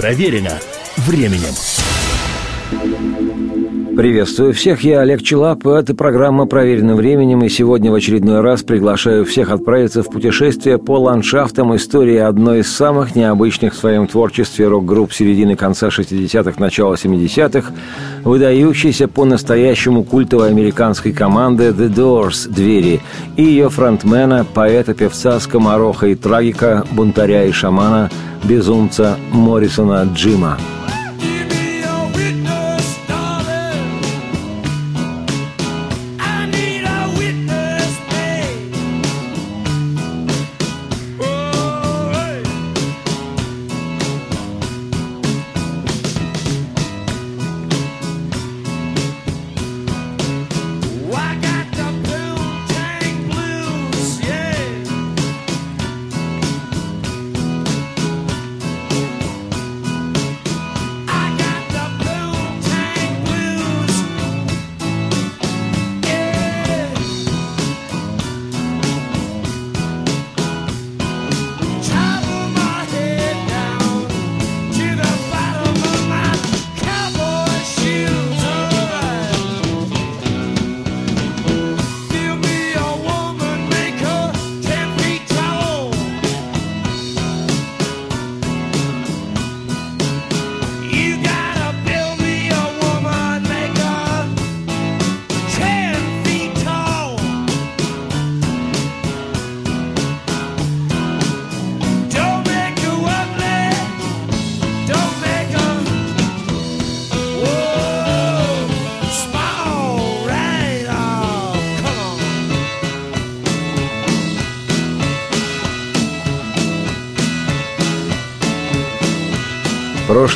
Проверено временем. Приветствую всех, я Олег Челап, это программа «Проверенным временем», и сегодня в очередной раз приглашаю всех отправиться в путешествие по ландшафтам истории одной из самых необычных в своем творчестве рок-групп середины конца 60-х, начала 70-х, выдающейся по-настоящему культовой американской команды The Doors «Двери» и ее фронтмена, поэта-певца, скомороха и трагика, бунтаря и шамана, безумца Моррисона Джима.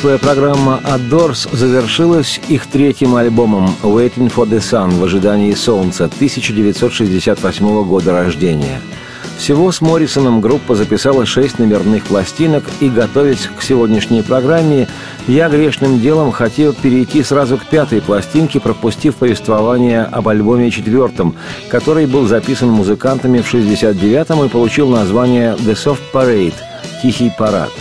Прошлая программа «Adors» завершилась их третьим альбомом «Waiting for the Sun» в ожидании солнца 1968 года рождения. Всего с Моррисоном группа записала шесть номерных пластинок, и, готовясь к сегодняшней программе, я грешным делом хотел перейти сразу к пятой пластинке, пропустив повествование об альбоме четвертом, который был записан музыкантами в 69-м и получил название «The Soft Parade» – «Тихий парад».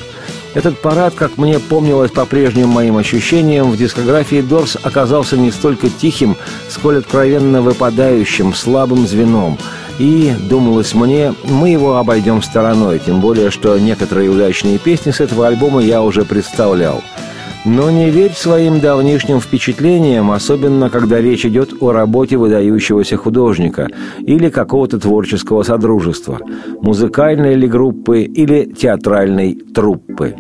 Этот парад, как мне помнилось по прежним моим ощущениям, в дискографии Дорс оказался не столько тихим, сколь откровенно выпадающим, слабым звеном. И, думалось мне, мы его обойдем стороной, тем более, что некоторые удачные песни с этого альбома я уже представлял – но не верь своим давнишним впечатлениям, особенно когда речь идет о работе выдающегося художника или какого-то творческого содружества, музыкальной ли группы или театральной труппы.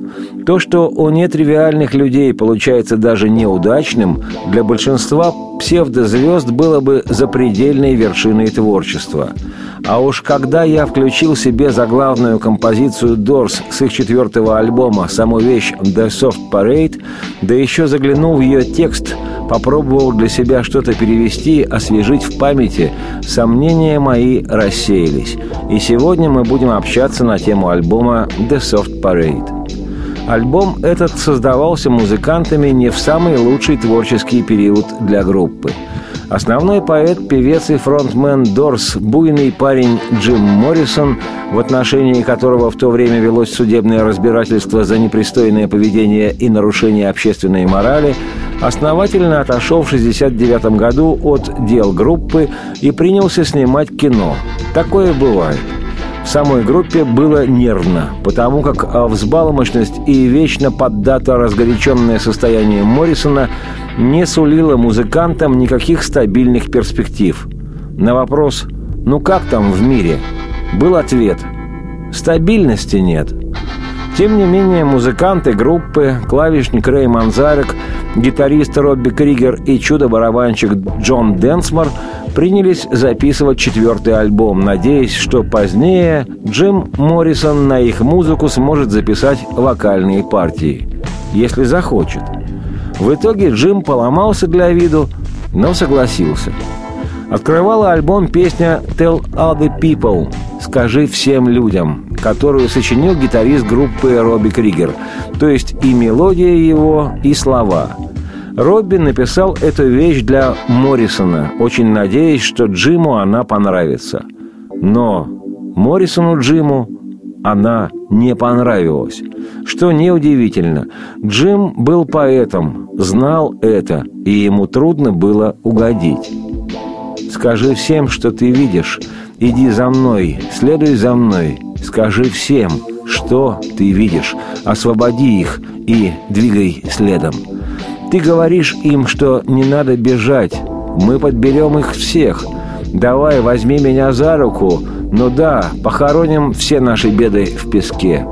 То, что у нетривиальных людей получается даже неудачным, для большинства псевдозвезд было бы запредельной вершиной творчества. А уж когда я включил себе заглавную композицию Doors с их четвертого альбома, саму вещь «The Soft Parade», да еще заглянул в ее текст, попробовал для себя что-то перевести, освежить в памяти, сомнения мои рассеялись. И сегодня мы будем общаться на тему альбома «The Soft Parade». Альбом этот создавался музыкантами не в самый лучший творческий период для группы – Основной поэт, певец и фронтмен Дорс, буйный парень Джим Моррисон, в отношении которого в то время велось судебное разбирательство за непристойное поведение и нарушение общественной морали, основательно отошел в 1969 году от дел группы и принялся снимать кино. Такое бывает. Самой группе было нервно, потому как взбаломощность и вечно поддато разгоряченное состояние Моррисона не сулило музыкантам никаких стабильных перспектив. На вопрос «Ну как там в мире?» был ответ «Стабильности нет». Тем не менее, музыканты группы, клавишник Рэй Манзарек, гитарист Робби Кригер и чудо-барабанщик Джон Денсмор принялись записывать четвертый альбом, надеясь, что позднее Джим Моррисон на их музыку сможет записать вокальные партии, если захочет. В итоге Джим поломался для виду, но согласился. Открывала альбом песня «Tell Other People» «Скажи всем людям», которую сочинил гитарист группы Робби Кригер, то есть и мелодия его, и слова. Робби написал эту вещь для Моррисона, очень надеясь, что Джиму она понравится. Но Моррисону Джиму она не понравилась. Что неудивительно, Джим был поэтом, знал это, и ему трудно было угодить. «Скажи всем, что ты видишь. Иди за мной, следуй за мной. Скажи всем, что ты видишь. Освободи их и двигай следом. Ты говоришь им, что не надо бежать. Мы подберем их всех. Давай, возьми меня за руку. Ну да, похороним все наши беды в песке.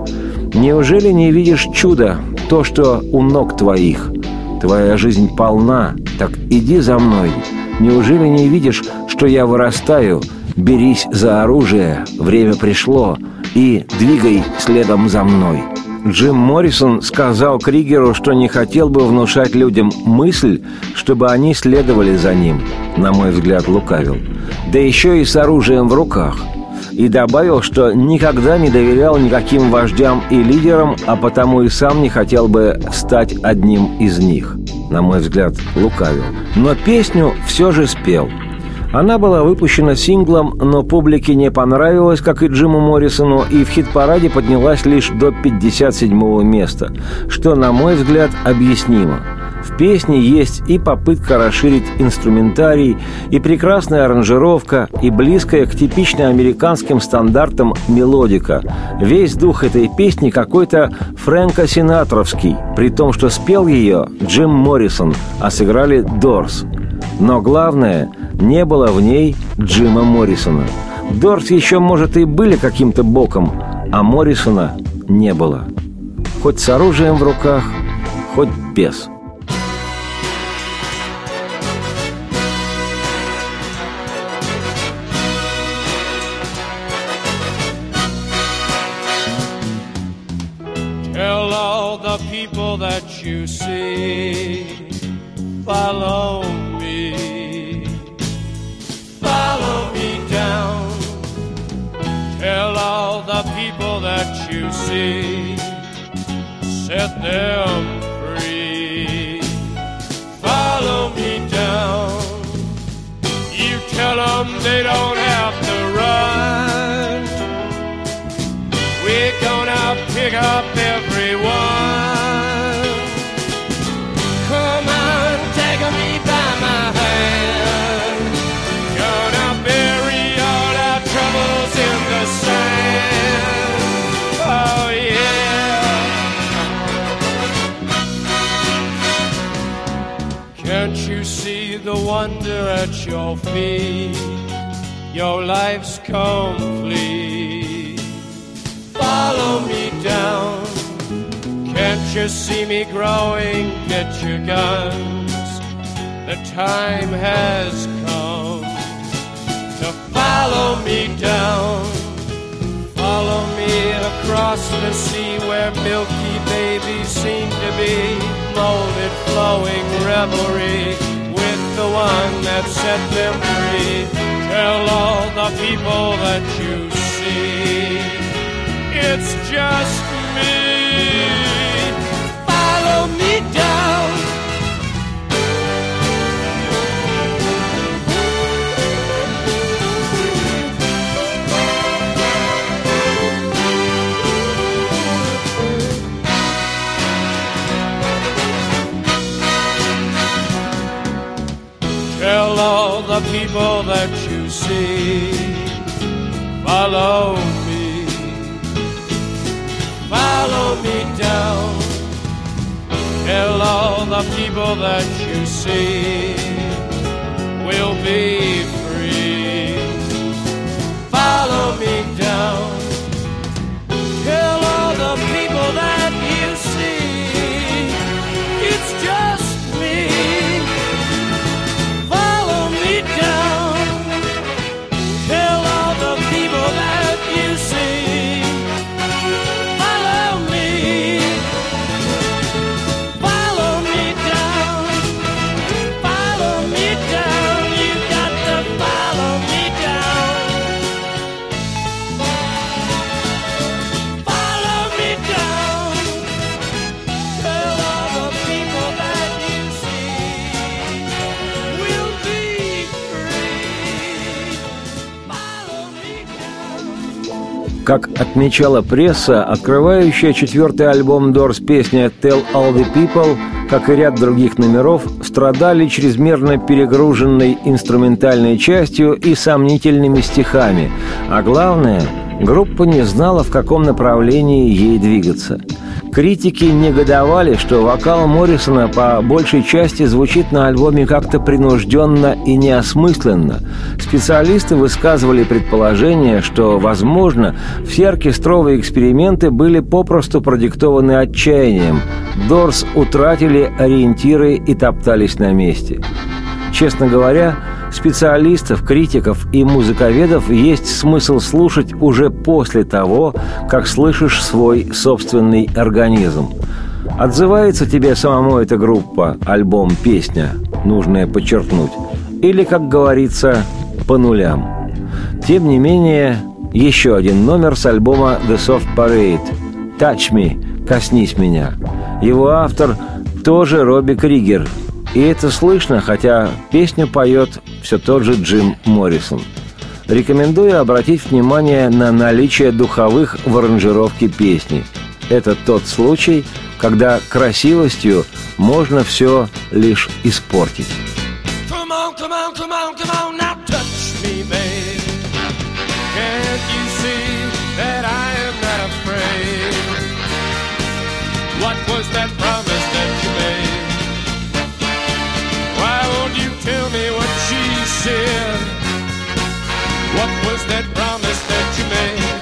Неужели не видишь чудо, то, что у ног твоих? Твоя жизнь полна, так иди за мной. Неужели не видишь, что я вырастаю? Берись за оружие, время пришло, и двигай следом за мной». Джим Моррисон сказал Кригеру, что не хотел бы внушать людям мысль, чтобы они следовали за ним, на мой взгляд, лукавил. Да еще и с оружием в руках – и добавил, что никогда не доверял никаким вождям и лидерам, а потому и сам не хотел бы стать одним из них. На мой взгляд, лукавил. Но песню все же спел. Она была выпущена синглом, но публике не понравилась, как и Джиму Моррисону, и в хит-параде поднялась лишь до 57 места, что, на мой взгляд, объяснимо – в песне есть и попытка расширить инструментарий, и прекрасная аранжировка, и близкая к типично американским стандартам мелодика. Весь дух этой песни какой-то Фрэнко Синатровский, при том, что спел ее Джим Моррисон, а сыграли Дорс. Но главное, не было в ней Джима Моррисона. Дорс еще, может, и были каким-то боком, а Моррисона не было. Хоть с оружием в руках, хоть без. that you see. Follow see, set them free. Follow me down. You tell them they don't have to run. We're gonna pick up at your feet. Your life's complete. Follow me down. Can't you see me growing? Get your guns. The time has come to follow me down. Follow me across the sea where milky babies seem to be molded, flowing revelry the one that set them free. Tell all the people that you see, it's just me. Follow me down. People that you see. Follow me, follow me down. Tell all the people that you see will be Как отмечала пресса, открывающая четвертый альбом Doors песня «Tell All The People», как и ряд других номеров, страдали чрезмерно перегруженной инструментальной частью и сомнительными стихами, а главное, группа не знала, в каком направлении ей двигаться – Критики негодовали, что вокал Моррисона по большей части звучит на альбоме как-то принужденно и неосмысленно. Специалисты высказывали предположение, что, возможно, все оркестровые эксперименты были попросту продиктованы отчаянием. Дорс утратили ориентиры и топтались на месте. Честно говоря, специалистов, критиков и музыковедов есть смысл слушать уже после того, как слышишь свой собственный организм. Отзывается тебе самому эта группа, альбом, песня, нужное подчеркнуть, или, как говорится, по нулям. Тем не менее, еще один номер с альбома The Soft Parade «Touch Me» «Коснись меня». Его автор тоже Робби Кригер – и это слышно, хотя песню поет все тот же Джим Моррисон. Рекомендую обратить внимание на наличие духовых в аранжировке песни. Это тот случай, когда красивостью можно все лишь испортить. That promise that you made?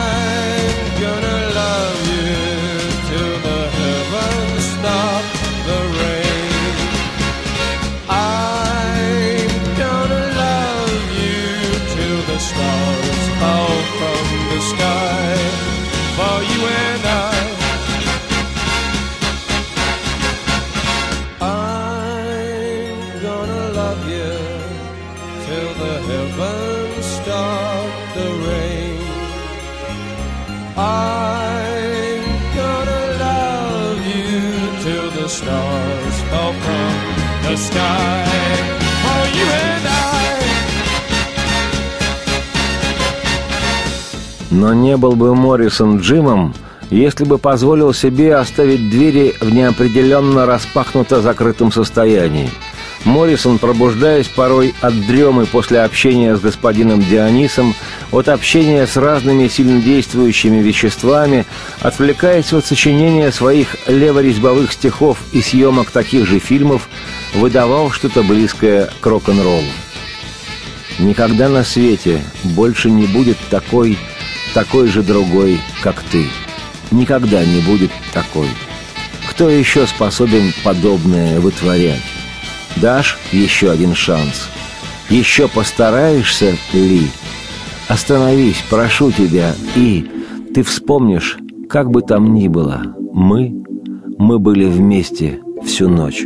Но не был бы Моррисон Джимом, если бы позволил себе оставить двери в неопределенно распахнуто закрытом состоянии. Моррисон, пробуждаясь порой от дремы после общения с господином Дионисом, от общения с разными сильнодействующими веществами, отвлекаясь от сочинения своих леворезьбовых стихов и съемок таких же фильмов, выдавал что-то близкое к рок-н-роллу. Никогда на свете больше не будет такой, такой же другой, как ты. Никогда не будет такой. Кто еще способен подобное вытворять? Дашь еще один шанс? Еще постараешься ли? Остановись, прошу тебя, и ты вспомнишь, как бы там ни было, мы, мы были вместе всю ночь.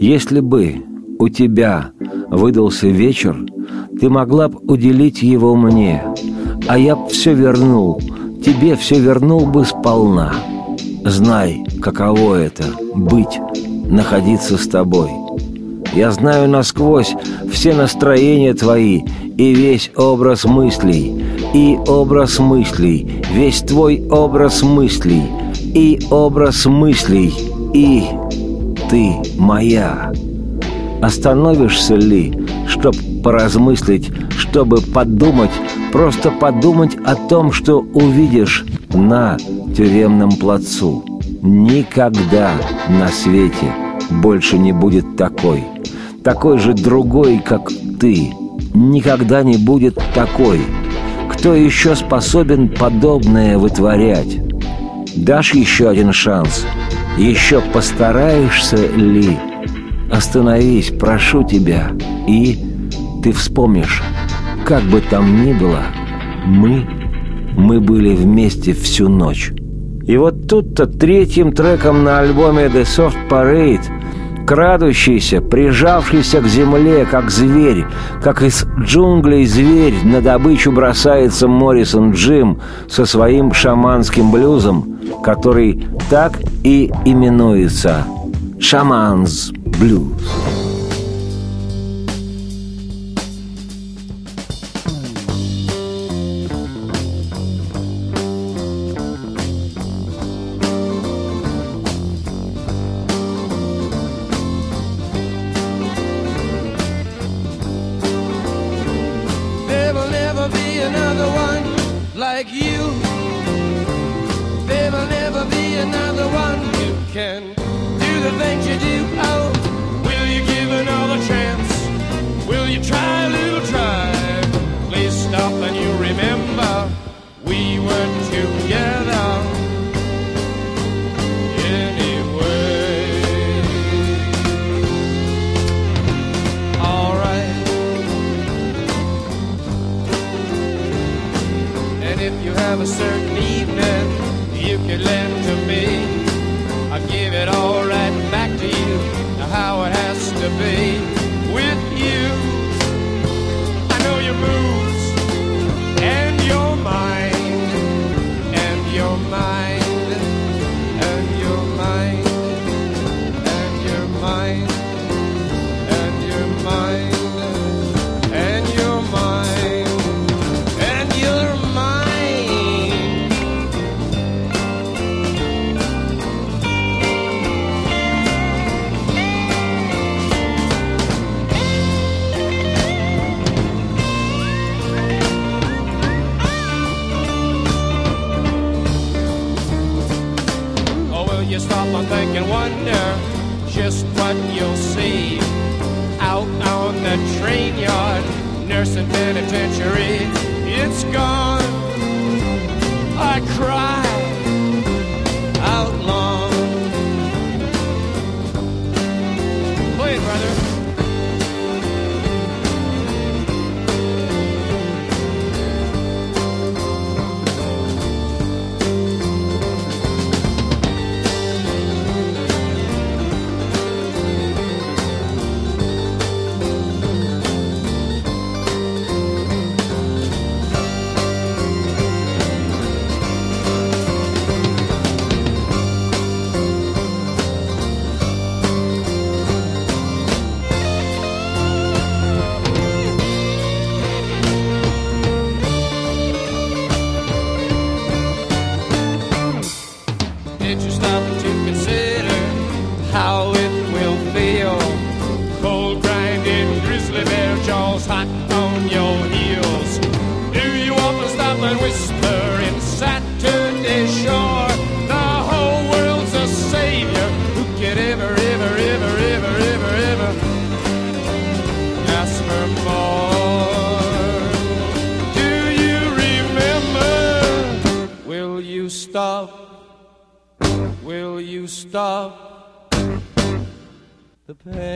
Если бы у тебя выдался вечер, ты могла бы уделить его мне, а я б все вернул, тебе все вернул бы сполна. Знай, каково это — быть, находиться с тобой. Я знаю насквозь все настроения твои и весь образ мыслей, и образ мыслей, весь твой образ мыслей, и образ мыслей, и ты моя. Остановишься ли, чтоб поразмыслить, чтобы подумать, просто подумать о том, что увидишь на тюремном плацу. Никогда на свете больше не будет такой. Такой же другой, как ты. Никогда не будет такой. Кто еще способен подобное вытворять? Дашь еще один шанс? Еще постараешься ли? Остановись, прошу тебя, и ты вспомнишь, как бы там ни было, мы, мы были вместе всю ночь. И вот тут-то третьим треком на альбоме The Soft Parade крадущийся, прижавшийся к земле, как зверь, как из джунглей зверь, на добычу бросается Моррисон Джим со своим шаманским блюзом, который так и именуется «Шаманс Блюз». Hey.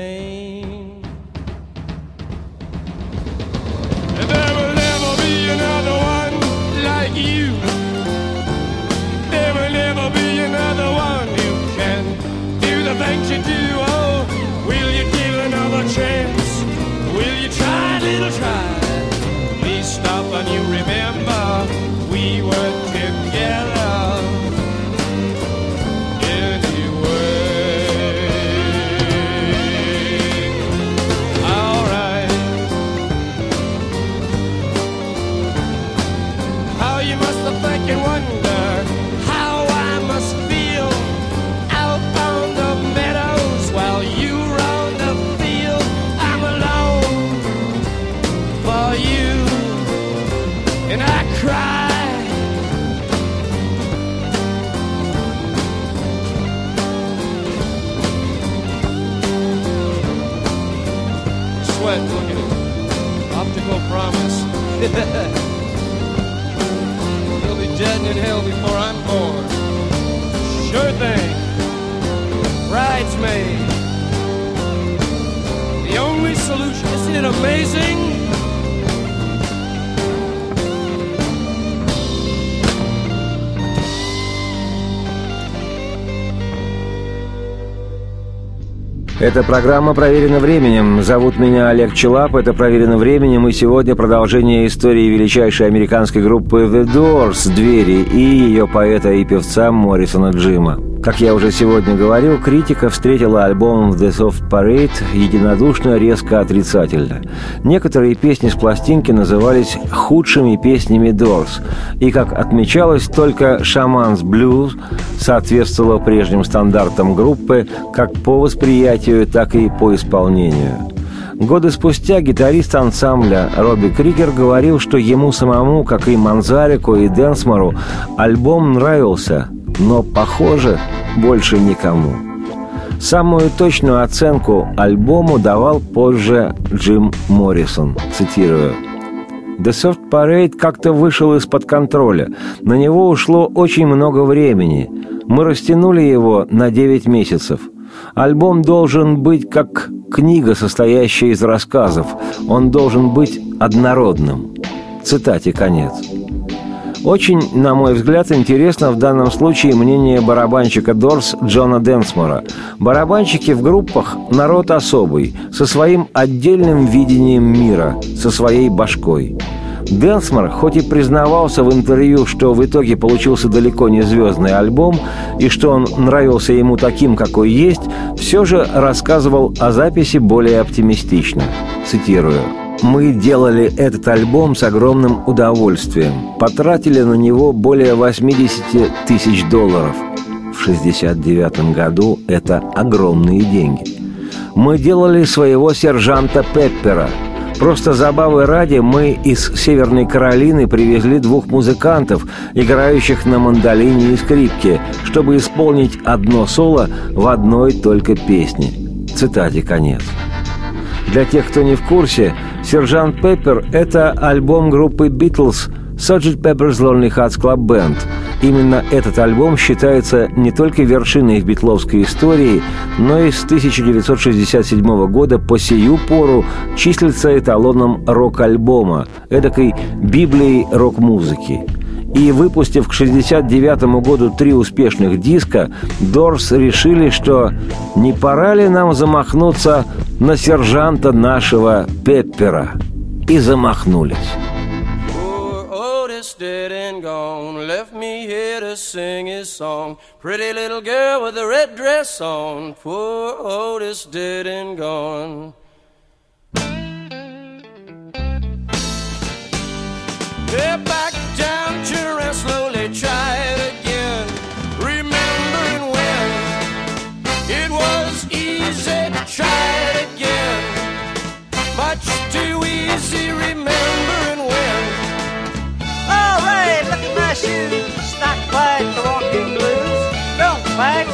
Эта программа проверена временем. Зовут меня Олег Челап, это проверено временем, и сегодня продолжение истории величайшей американской группы The Doors, Двери, и ее поэта и певца Моррисона Джима. Как я уже сегодня говорил, критика встретила альбом The Soft Parade единодушно, резко отрицательно. Некоторые песни с пластинки назывались худшими песнями Doors, и, как отмечалось, только «Шаманс Blues соответствовала прежним стандартам группы как по восприятию, так и по исполнению. Годы спустя гитарист ансамбля Робби Крикер говорил, что ему самому, как и Манзарику и Денсмору, альбом нравился, но, похоже, больше никому. Самую точную оценку альбому давал позже Джим Моррисон, цитирую. «The Soft Parade как-то вышел из-под контроля. На него ушло очень много времени. Мы растянули его на 9 месяцев. Альбом должен быть как книга, состоящая из рассказов. Он должен быть однородным». Цитате конец. Очень, на мой взгляд, интересно в данном случае мнение барабанщика Дорс Джона Денсмора. Барабанщики в группах – народ особый, со своим отдельным видением мира, со своей башкой. Денсмор, хоть и признавался в интервью, что в итоге получился далеко не звездный альбом и что он нравился ему таким, какой есть, все же рассказывал о записи более оптимистично. Цитирую. Мы делали этот альбом с огромным удовольствием. Потратили на него более 80 тысяч долларов. В 69 году это огромные деньги. Мы делали своего сержанта Пеппера. Просто забавы ради мы из Северной Каролины привезли двух музыкантов, играющих на мандолине и скрипке, чтобы исполнить одно соло в одной только песне. Цитате конец. Для тех, кто не в курсе, «Сержант Пеппер» — это альбом группы «Битлз» Sgt. Pepper's Lonely Hearts Club Band. Именно этот альбом считается не только вершиной в битловской истории, но и с 1967 года по сию пору числится эталоном рок-альбома, эдакой библией рок-музыки. И выпустив к 1969 году три успешных диска, Дорс решили, что не пора ли нам замахнуться на сержанта нашего Пеппера. И замахнулись. dead and gone, left me here to sing his song. Pretty little girl with a red dress on, poor Otis dead and gone. Yeah, back down, turn around slowly, try it again. Remembering when it was easy to try it again. Much too easy remembering when. All right, look at my shoes. Not quite the walking blues. Don't fight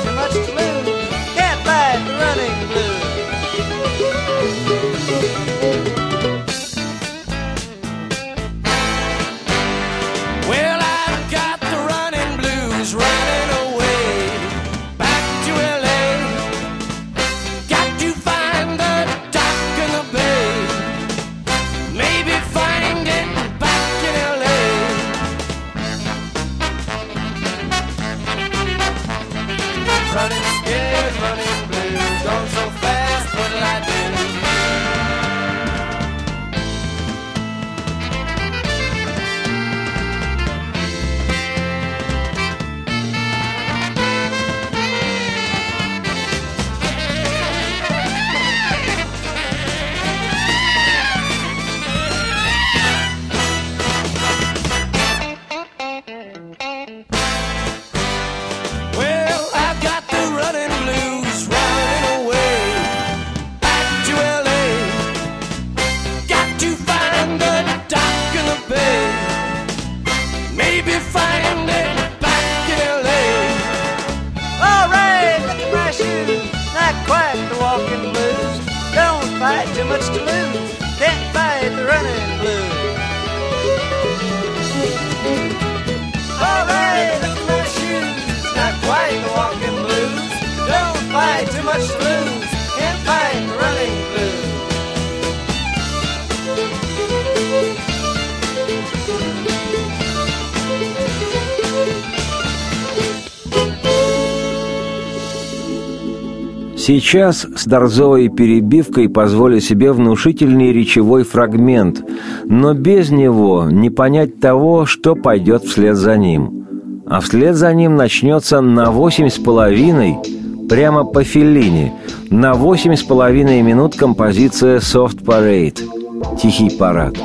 Сейчас с Дорзовой перебивкой позволю себе внушительный речевой фрагмент, но без него не понять того, что пойдет вслед за ним. А вслед за ним начнется на восемь с половиной, прямо по Феллини, на восемь с половиной минут композиция «Soft Parade» – «Тихий парад».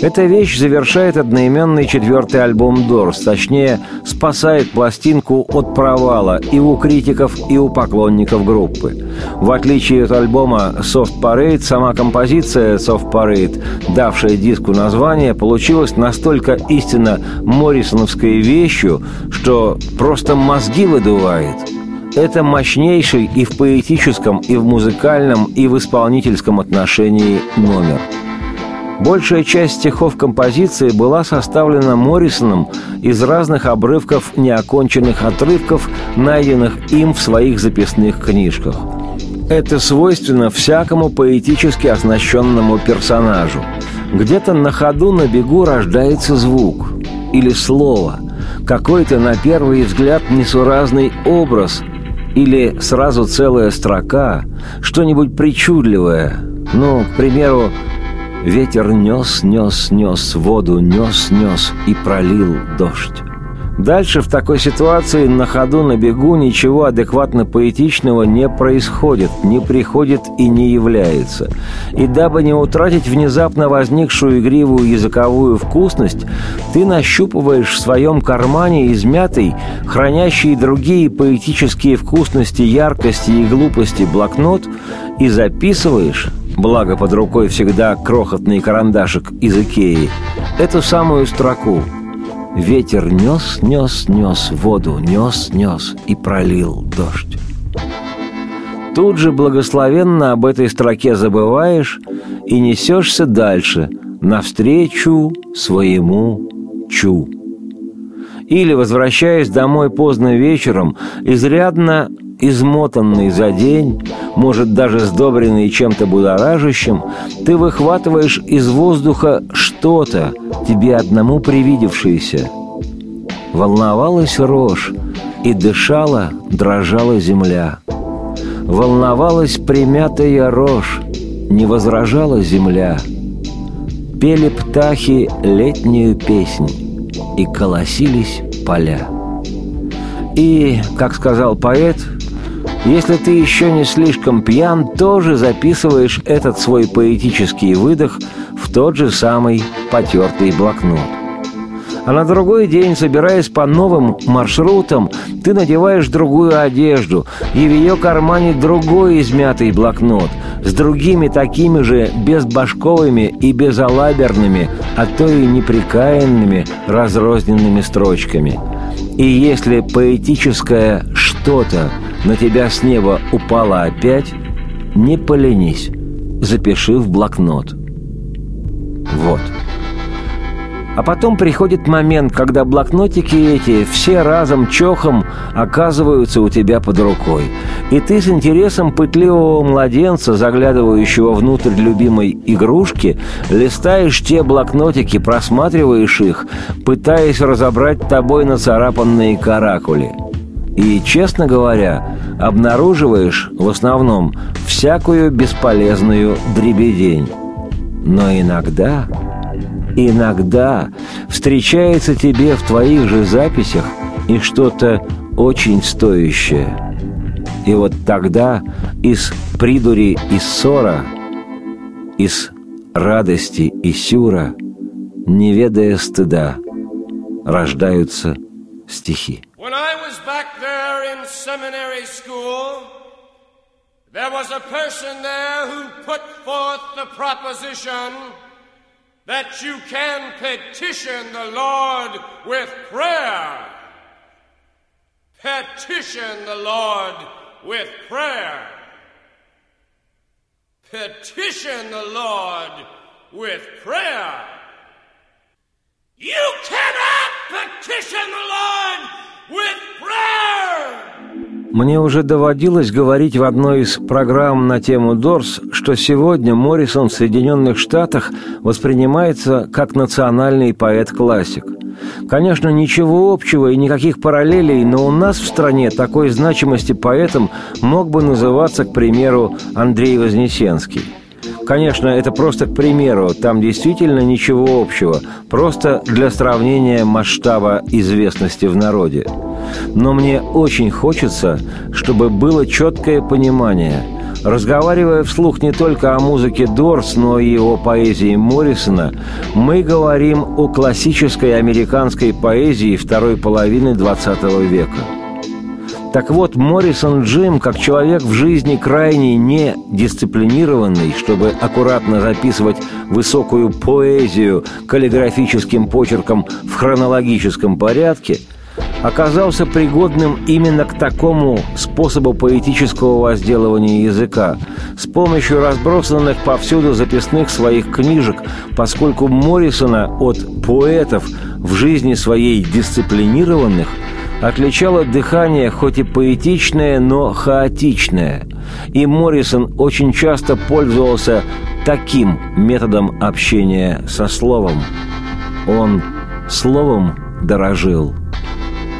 Эта вещь завершает одноименный четвертый альбом Дорс, точнее, спасает пластинку от провала и у критиков, и у поклонников группы. В отличие от альбома Soft Parade, сама композиция Soft Parade, давшая диску название, получилась настолько истинно моррисоновской вещью, что просто мозги выдувает. Это мощнейший и в поэтическом, и в музыкальном, и в исполнительском отношении номер – Большая часть стихов композиции была составлена Моррисоном из разных обрывков неоконченных отрывков, найденных им в своих записных книжках. Это свойственно всякому поэтически оснащенному персонажу. Где-то на ходу на бегу рождается звук или слово, какой-то на первый взгляд несуразный образ или сразу целая строка, что-нибудь причудливое, ну, к примеру, Ветер нес, нес, нес воду, нес, нес и пролил дождь. Дальше в такой ситуации на ходу, на бегу ничего адекватно поэтичного не происходит, не приходит и не является. И дабы не утратить внезапно возникшую игривую языковую вкусность, ты нащупываешь в своем кармане измятый, хранящий другие поэтические вкусности, яркости и глупости блокнот и записываешь благо под рукой всегда крохотный карандашик из Икеи, эту самую строку «Ветер нес, нес, нес воду, нес, нес и пролил дождь». Тут же благословенно об этой строке забываешь и несешься дальше, навстречу своему чу. Или, возвращаясь домой поздно вечером, изрядно измотанный за день, может даже сдобренный чем-то будоражащим, ты выхватываешь из воздуха что-то, тебе одному привидевшееся. Волновалась рожь, и дышала, дрожала земля. Волновалась примятая рожь, не возражала земля. Пели птахи летнюю песнь, и колосились поля. И, как сказал поэт, если ты еще не слишком пьян, тоже записываешь этот свой поэтический выдох в тот же самый потертый блокнот. А на другой день, собираясь по новым маршрутам, ты надеваешь другую одежду, и в ее кармане другой измятый блокнот с другими такими же безбашковыми и безалаберными, а то и неприкаянными разрозненными строчками. И если поэтическое «что-то» на тебя с неба упала опять, не поленись, запиши в блокнот. Вот. А потом приходит момент, когда блокнотики эти все разом чохом оказываются у тебя под рукой. И ты с интересом пытливого младенца, заглядывающего внутрь любимой игрушки, листаешь те блокнотики, просматриваешь их, пытаясь разобрать тобой нацарапанные каракули – и, честно говоря, обнаруживаешь в основном всякую бесполезную дребедень. Но иногда, иногда встречается тебе в твоих же записях и что-то очень стоящее. И вот тогда из придури и ссора, из радости и сюра, не ведая стыда, рождаются стихи. When I was back there in seminary school, there was a person there who put forth the proposition that you can petition the Lord with prayer. Petition the Lord with prayer. Petition the Lord with prayer. You cannot petition the Lord Мне уже доводилось говорить в одной из программ на тему Дорс, что сегодня Моррисон в Соединенных Штатах воспринимается как национальный поэт-классик. Конечно, ничего общего и никаких параллелей, но у нас в стране такой значимости поэтом мог бы называться, к примеру, Андрей Вознесенский. Конечно, это просто к примеру, там действительно ничего общего, просто для сравнения масштаба известности в народе. Но мне очень хочется, чтобы было четкое понимание – Разговаривая вслух не только о музыке Дорс, но и о поэзии Моррисона, мы говорим о классической американской поэзии второй половины XX века. Так вот, Моррисон Джим, как человек в жизни крайне не дисциплинированный, чтобы аккуратно записывать высокую поэзию каллиграфическим почерком в хронологическом порядке – оказался пригодным именно к такому способу поэтического возделывания языка с помощью разбросанных повсюду записных своих книжек, поскольку Моррисона от поэтов в жизни своей дисциплинированных отличало дыхание хоть и поэтичное, но хаотичное. И Моррисон очень часто пользовался таким методом общения со словом. Он словом дорожил –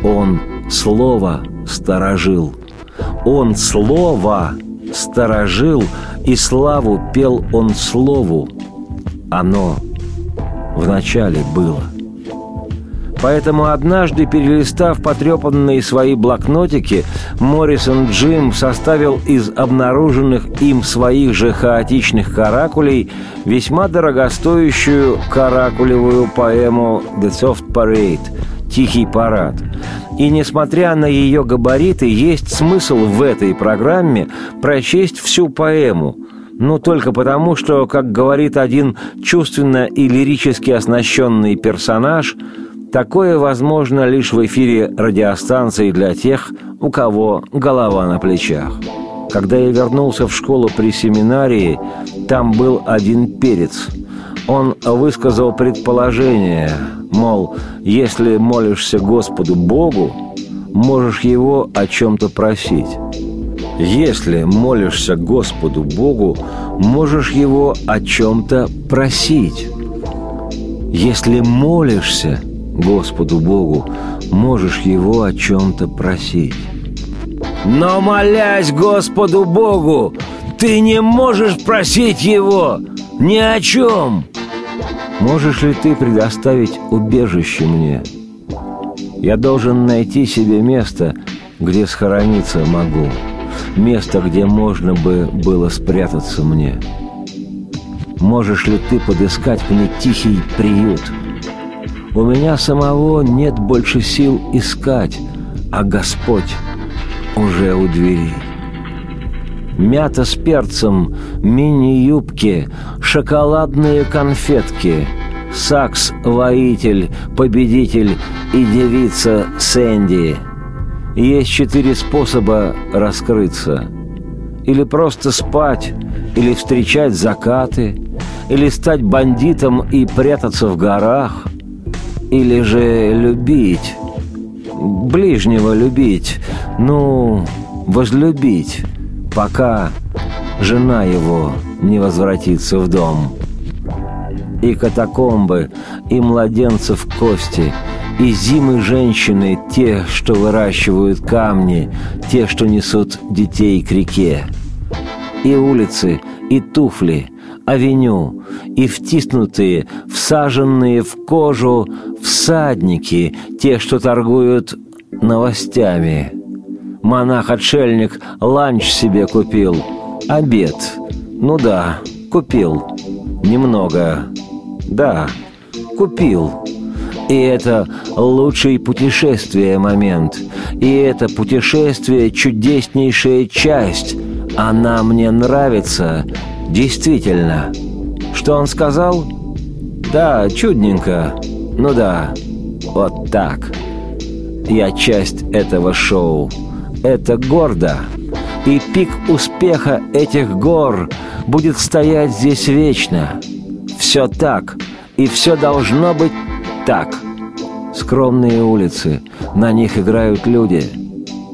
он слово сторожил. Он слово сторожил, и славу пел он слову. Оно вначале было. Поэтому однажды, перелистав потрепанные свои блокнотики, Моррисон Джим составил из обнаруженных им своих же хаотичных каракулей весьма дорогостоящую каракулевую поэму «The Soft Parade» «Тихий парад». И несмотря на ее габариты, есть смысл в этой программе прочесть всю поэму, но только потому, что, как говорит один чувственно и лирически оснащенный персонаж, такое возможно лишь в эфире радиостанции для тех, у кого голова на плечах. Когда я вернулся в школу при семинарии, там был один перец. Он высказал предположение – Мол, если молишься Господу Богу, можешь Его о чем-то просить. Если молишься Господу Богу, можешь Его о чем-то просить. Если молишься Господу Богу, можешь Его о чем-то просить. Но молясь Господу Богу, ты не можешь просить Его ни о чем – Можешь ли ты предоставить убежище мне? Я должен найти себе место, где схорониться могу. Место, где можно бы было спрятаться мне. Можешь ли ты подыскать мне тихий приют? У меня самого нет больше сил искать, а Господь уже у двери. Мята с перцем, мини-юбки, шоколадные конфетки, Сакс – воитель, победитель и девица Сэнди. Есть четыре способа раскрыться. Или просто спать, или встречать закаты, или стать бандитом и прятаться в горах, или же любить, ближнего любить, ну, возлюбить – пока жена его не возвратится в дом. И катакомбы, и младенцев кости, и зимы женщины, те, что выращивают камни, те, что несут детей к реке. И улицы, и туфли, авеню, и втиснутые, всаженные в кожу всадники, те, что торгуют новостями – Монах-отшельник ланч себе купил. Обед. Ну да, купил. Немного. Да, купил. И это лучший путешествие момент. И это путешествие чудеснейшая часть. Она мне нравится. Действительно. Что он сказал? Да, чудненько. Ну да, вот так. Я часть этого шоу. Это гордо. И пик успеха этих гор будет стоять здесь вечно. Все так, и все должно быть так. Скромные улицы, на них играют люди.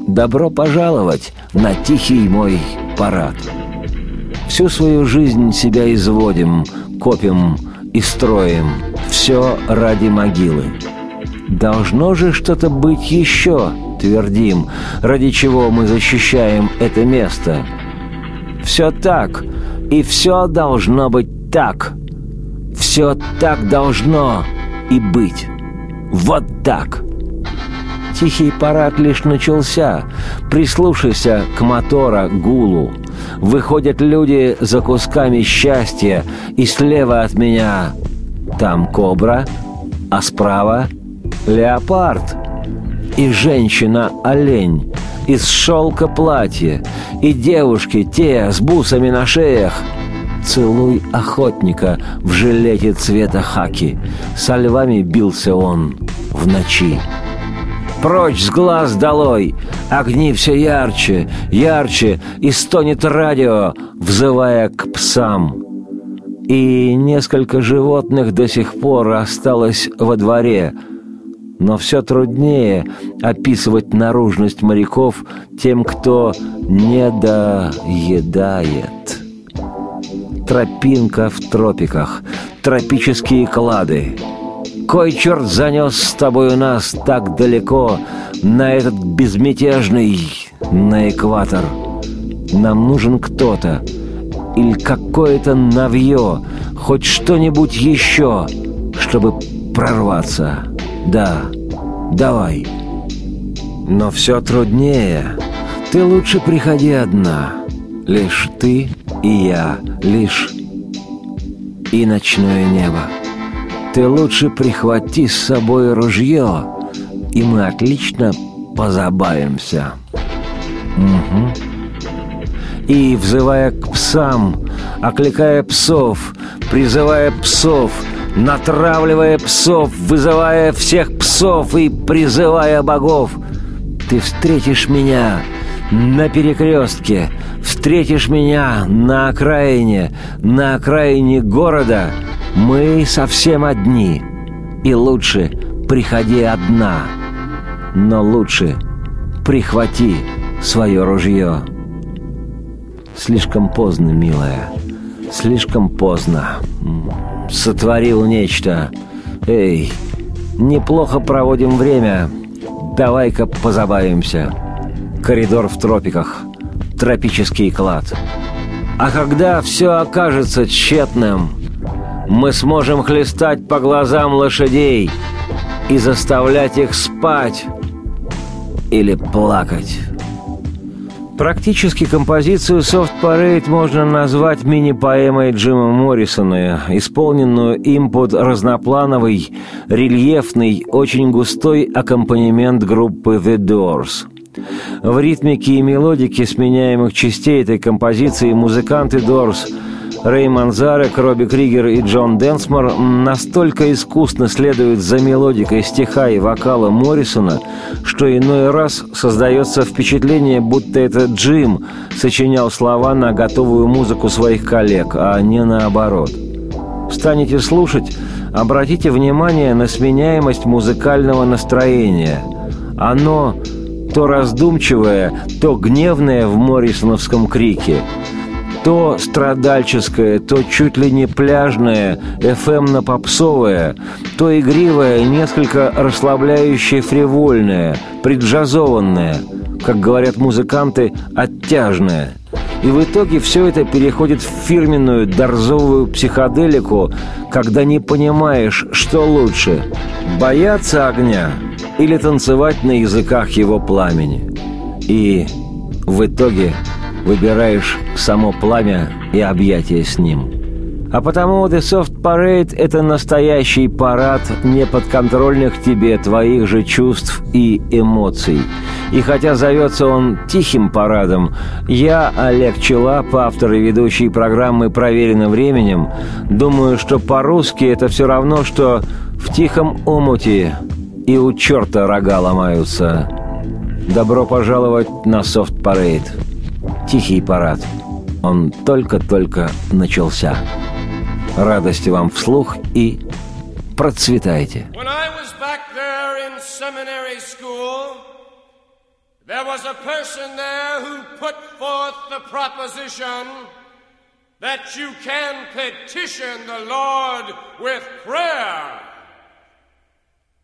Добро пожаловать на тихий мой парад. Всю свою жизнь себя изводим, копим и строим. Все ради могилы. Должно же что-то быть еще, твердим, ради чего мы защищаем это место. Все так, и все должно быть так. Все так должно и быть. Вот так. Тихий парад лишь начался. Прислушайся к мотора гулу. Выходят люди за кусками счастья, и слева от меня там кобра, а справа леопард. И женщина-олень из шелка платья, и девушки те с бусами на шеях. Целуй охотника в жилете цвета хаки. Со львами бился он в ночи. Прочь с глаз долой! Огни все ярче, ярче, и стонет радио, взывая к псам. И несколько животных до сих пор осталось во дворе, но все труднее описывать наружность моряков тем, кто не доедает. Тропинка в тропиках, тропические клады — кой черт занес с тобою нас так далеко на этот безмятежный, на экватор? Нам нужен кто-то или какое-то навье, хоть что-нибудь еще, чтобы прорваться. Да, давай. Но все труднее. Ты лучше приходи одна. Лишь ты и я, лишь и ночное небо. Ты лучше прихвати с собой ружье, и мы отлично позабавимся. Угу. И, взывая к псам, окликая псов, призывая псов, натравливая псов, вызывая всех псов и призывая богов, ты встретишь меня на перекрестке, встретишь меня на окраине, на окраине города — мы совсем одни, и лучше приходи одна, но лучше прихвати свое ружье. Слишком поздно, милая, слишком поздно. Сотворил нечто. Эй, неплохо проводим время. Давай-ка позабавимся. Коридор в тропиках. Тропический клад. А когда все окажется тщетным, мы сможем хлестать по глазам лошадей и заставлять их спать или плакать. Практически композицию «Soft Parade» можно назвать мини-поэмой Джима Моррисона, исполненную им под разноплановый, рельефный, очень густой аккомпанемент группы «The Doors». В ритмике и мелодике сменяемых частей этой композиции музыканты «Doors» Рэй Манзарек, Робби Кригер и Джон Денсмор настолько искусно следуют за мелодикой стиха и вокала Моррисона, что иной раз создается впечатление, будто это Джим сочинял слова на готовую музыку своих коллег, а не наоборот. Станете слушать, обратите внимание на сменяемость музыкального настроения. Оно то раздумчивое, то гневное в моррисоновском крике – то страдальческое, то чуть ли не пляжное, FM-на-попсовое, то игривое, несколько расслабляющее фривольное, преджазованное, как говорят музыканты, оттяжное. И в итоге все это переходит в фирменную дорзовую психоделику, когда не понимаешь, что лучше – бояться огня или танцевать на языках его пламени. И в итоге – выбираешь само пламя и объятия с ним. А потому The Soft Parade — это настоящий парад неподконтрольных тебе твоих же чувств и эмоций. И хотя зовется он «Тихим парадом», я, Олег Челап, автор и ведущий программы «Проверенным временем», думаю, что по-русски это все равно, что «в тихом омуте» и у черта рога ломаются. Добро пожаловать на Soft Parade. Тихий парад. Он только-только начался. Радости вам вслух и процветайте. There was a person there who put forth the proposition that you can petition the Lord with prayer.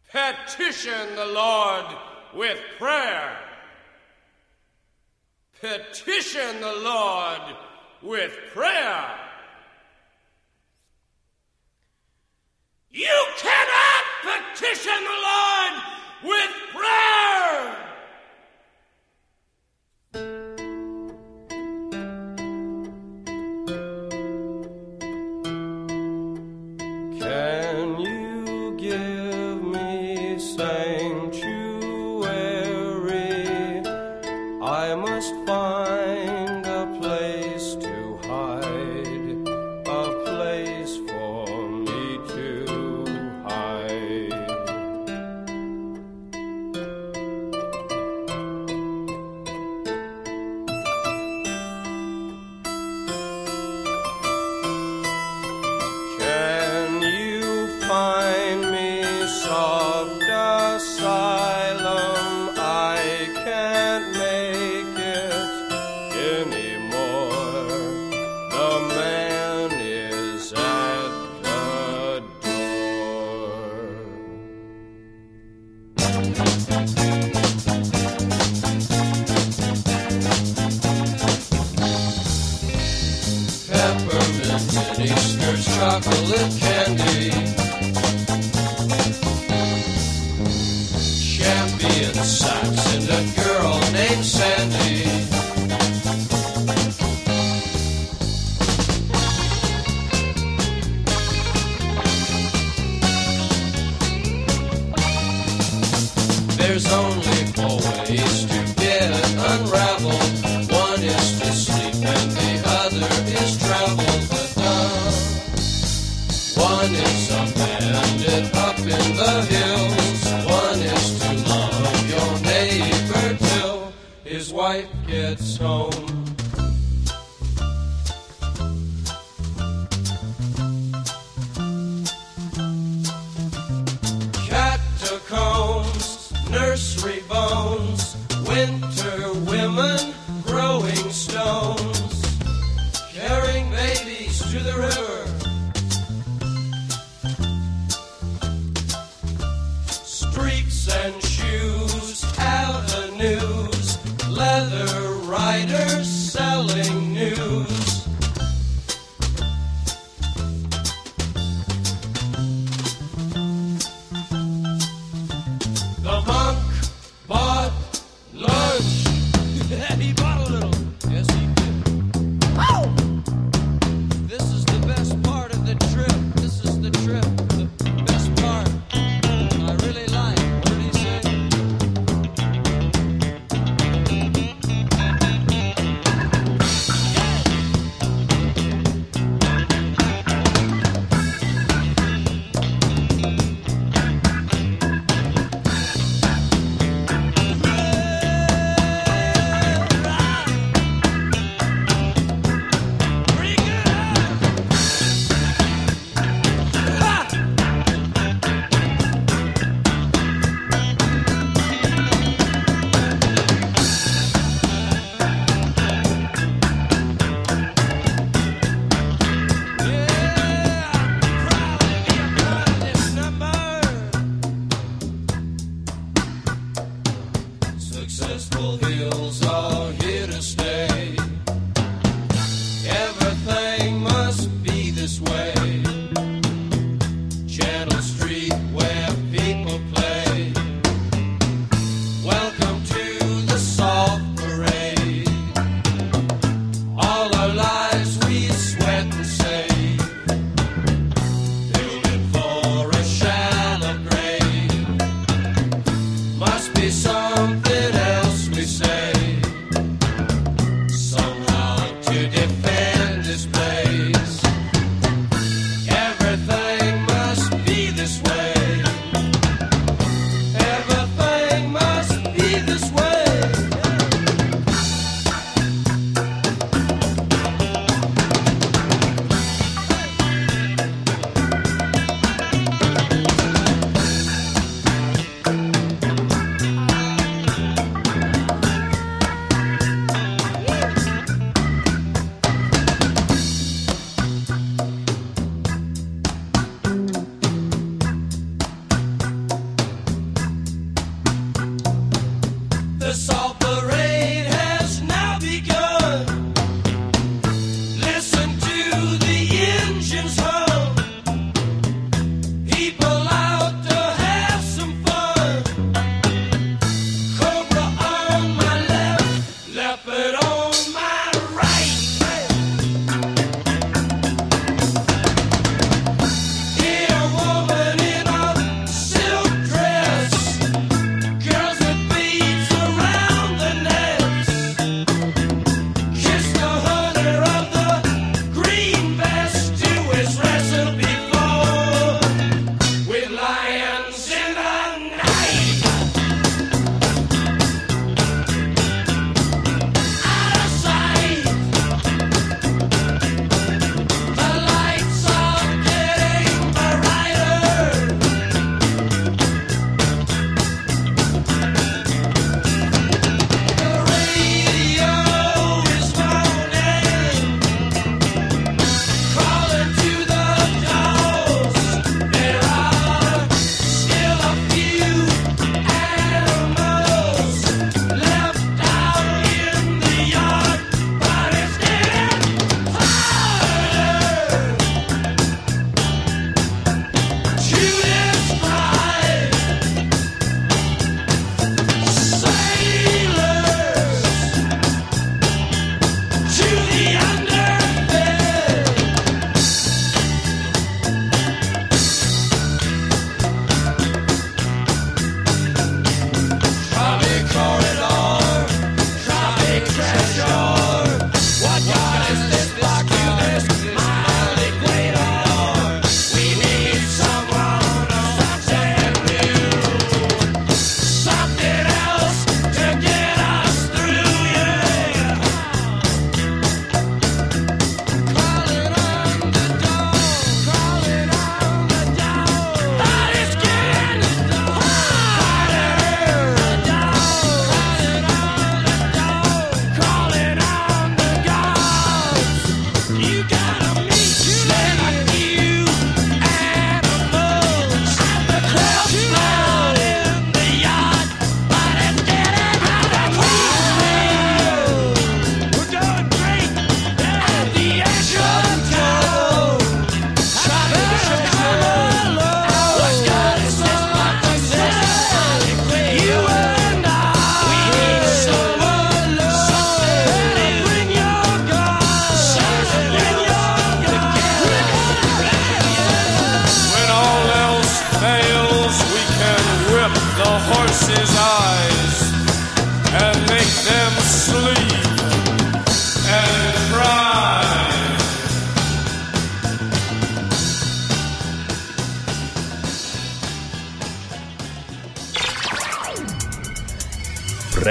Petition the Lord with prayer. Petition the Lord with prayer. You cannot petition the Lord with prayer. nursery. Successful hills are here to stay.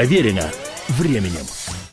Проверено временем.